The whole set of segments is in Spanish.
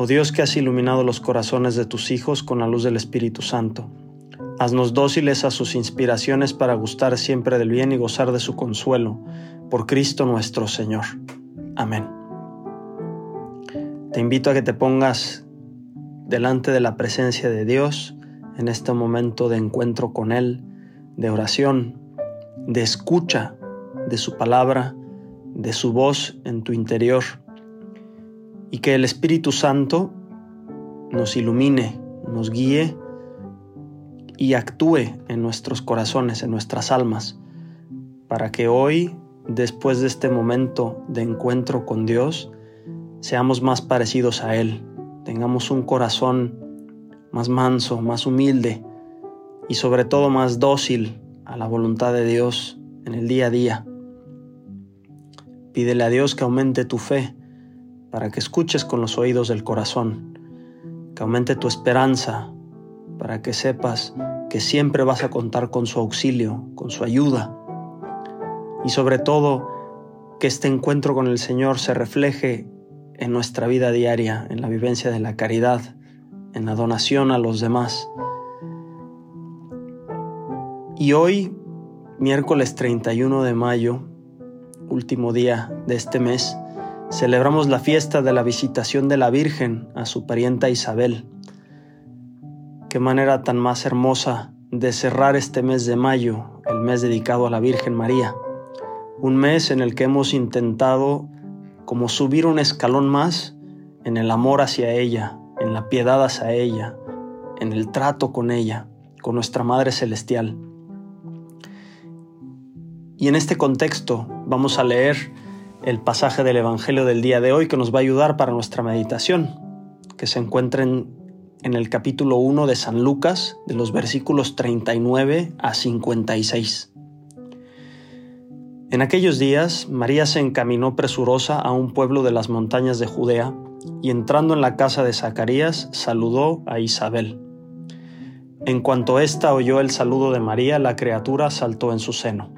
Oh Dios que has iluminado los corazones de tus hijos con la luz del Espíritu Santo, haznos dóciles a sus inspiraciones para gustar siempre del bien y gozar de su consuelo, por Cristo nuestro Señor. Amén. Te invito a que te pongas delante de la presencia de Dios en este momento de encuentro con Él, de oración, de escucha de su palabra, de su voz en tu interior y que el Espíritu Santo nos ilumine, nos guíe y actúe en nuestros corazones, en nuestras almas, para que hoy, después de este momento de encuentro con Dios, seamos más parecidos a Él, tengamos un corazón más manso, más humilde y sobre todo más dócil a la voluntad de Dios en el día a día. Pídele a Dios que aumente tu fe, para que escuches con los oídos del corazón, que aumente tu esperanza, para que sepas que siempre vas a contar con su auxilio, con su ayuda, y sobre todo que este encuentro con el Señor se refleje en nuestra vida diaria, en la vivencia de la caridad, en la donación a los demás. Y hoy, miércoles 31 de mayo, último día de este mes, celebramos la fiesta de la visitación de la Virgen a su parienta Isabel. Qué manera tan más hermosa de cerrar este mes de mayo, el mes dedicado a la Virgen María. Un mes en el que hemos intentado como subir un escalón más en el amor hacia ella, en la piedad hacia ella, en el trato con ella, con nuestra Madre Celestial. Y en este contexto vamos a leer el pasaje del Evangelio del día de hoy que nos va a ayudar para nuestra meditación, que se encuentra en, el capítulo 1 de San Lucas, de los versículos 39 a 56. En aquellos días, María se encaminó presurosa a un pueblo de las montañas de Judea, y entrando en la casa de Zacarías, saludó a Isabel. En cuanto ésta oyó el saludo de María, la criatura saltó en su seno.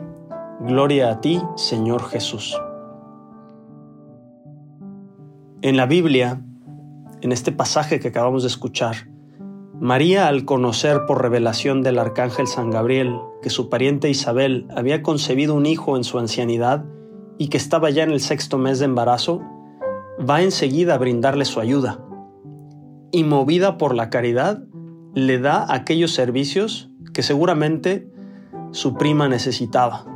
Gloria a ti, Señor Jesús. En la Biblia, en este pasaje que acabamos de escuchar, María, al conocer por revelación del arcángel San Gabriel que su pariente Isabel había concebido un hijo en su ancianidad y que estaba ya en el sexto mes de embarazo, va enseguida a brindarle su ayuda. Y movida por la caridad, le da aquellos servicios que seguramente su prima necesitaba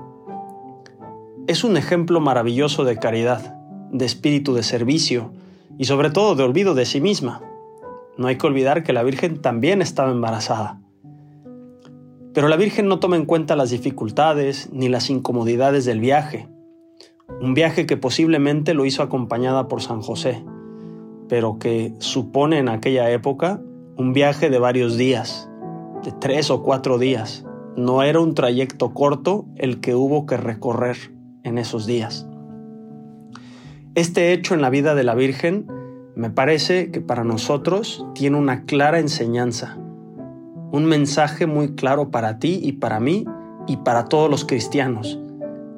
es un ejemplo maravilloso de caridad, de espíritu de servicio y sobre todo de olvido de sí misma. No hay que olvidar que la Virgen también estaba embarazada. Pero la Virgen no toma en cuenta las dificultades ni las incomodidades del viaje, un viaje que posiblemente lo hizo acompañada por San José, pero que supone en aquella época un viaje de varios días, de tres o cuatro días. No era un trayecto corto el que hubo que recorrer en esos días. Este hecho en la vida de la Virgen me parece que para nosotros tiene una clara enseñanza, un mensaje muy claro para ti y para mí y para todos los cristianos,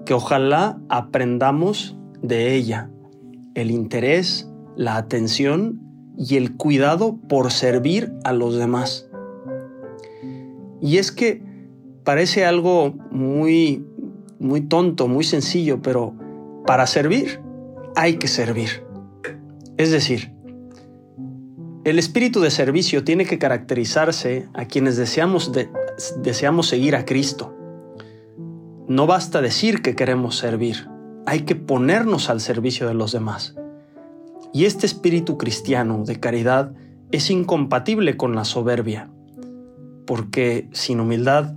que ojalá aprendamos de ella el interés, la atención y el cuidado por servir a los demás. Y es que parece algo muy muy tonto, muy sencillo, pero para servir hay que servir. Es decir, el espíritu de servicio tiene que caracterizarse a quienes deseamos, deseamos seguir a Cristo. No basta decir que queremos servir, hay que ponernos al servicio de los demás. Y este espíritu cristiano de caridad es incompatible con la soberbia, porque sin humildad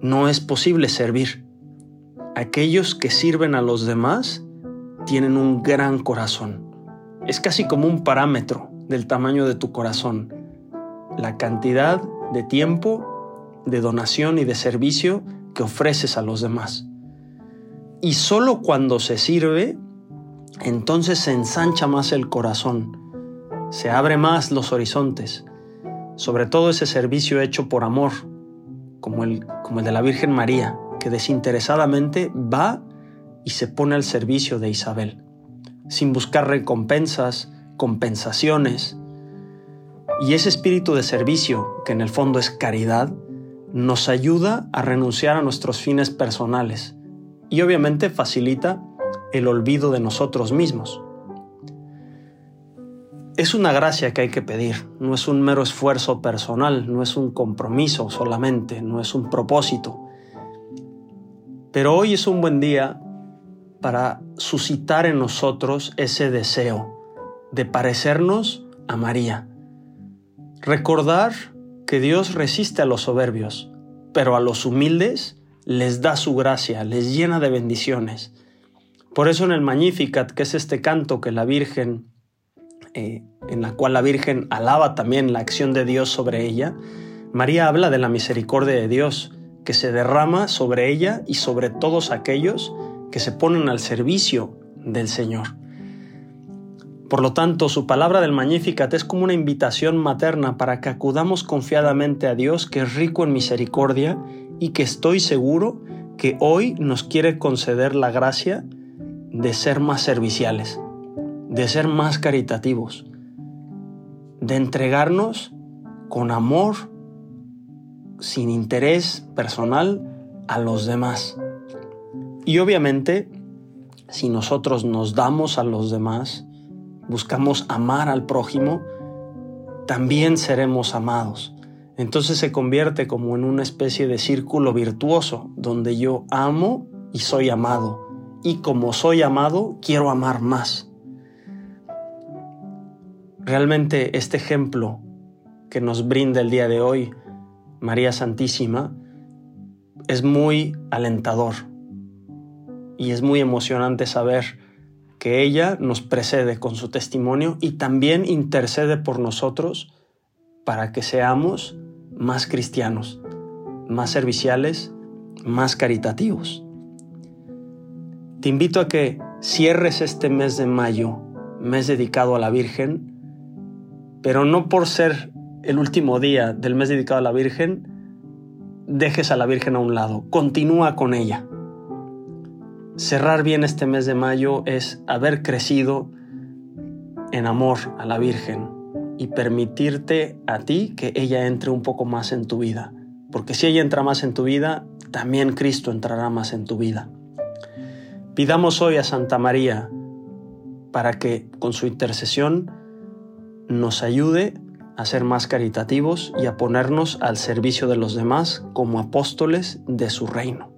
no es posible servir. Aquellos que sirven a los demás tienen un gran corazón es casi como un parámetro del tamaño de tu corazón. La cantidad de tiempo, de donación y de servicio que ofreces a los demás. Y solo cuando se sirve, entonces se ensancha más el corazón, se abre más los horizontes, sobre todo ese servicio hecho por amor, como el, como el de la Virgen María, desinteresadamente va y se pone al servicio de Isabel sin buscar recompensas, compensaciones. Y ese espíritu de servicio, que en el fondo es caridad, nos ayuda a renunciar a nuestros fines personales y obviamente facilita el olvido de nosotros mismos. Es una gracia que hay que pedir, no es un mero esfuerzo personal, no es un compromiso solamente, no es un propósito. Pero hoy es un buen día para suscitar en nosotros ese deseo de parecernos a María. Recordar que Dios resiste a los soberbios, pero a los humildes les da su gracia, les llena de bendiciones. Por eso en el Magnificat, que es este canto que la Virgen, eh, en la cual la Virgen alaba también la acción de Dios sobre ella, María habla de la misericordia de Dios que se derrama sobre ella y sobre todos aquellos que se ponen al servicio del Señor. Por lo tanto, su palabra del Magnificat es como una invitación materna para que acudamos confiadamente a Dios, que es rico en misericordia y que estoy seguro que hoy nos quiere conceder la gracia de ser más serviciales, de ser más caritativos, de entregarnos con amor, sin interés personal, a los demás. Y obviamente, si nosotros nos damos a los demás, buscamos amar al prójimo, también seremos amados. Entonces se convierte como en una especie de círculo virtuoso, donde yo amo y soy amado. Y como soy amado, quiero amar más. Realmente este ejemplo que nos brinda el día de hoy María Santísima es muy alentador y es muy emocionante saber que ella nos precede con su testimonio y también intercede por nosotros para que seamos más cristianos, más serviciales, más caritativos. Te invito a que cierres este mes de mayo, mes dedicado a la Virgen, pero no por ser el último día del mes dedicado a la Virgen, dejes a la Virgen a un lado, continúa con ella cerrar bien este mes de mayo es haber crecido en amor a la Virgen y permitirte a ti que ella entre un poco más en tu vida. Porque si ella entra más en tu vida, también Cristo entrará más en tu vida. Pidamos hoy a Santa María para que con su intercesión nos ayude a ser más caritativos y a ponernos al servicio de los demás como apóstoles de su reino.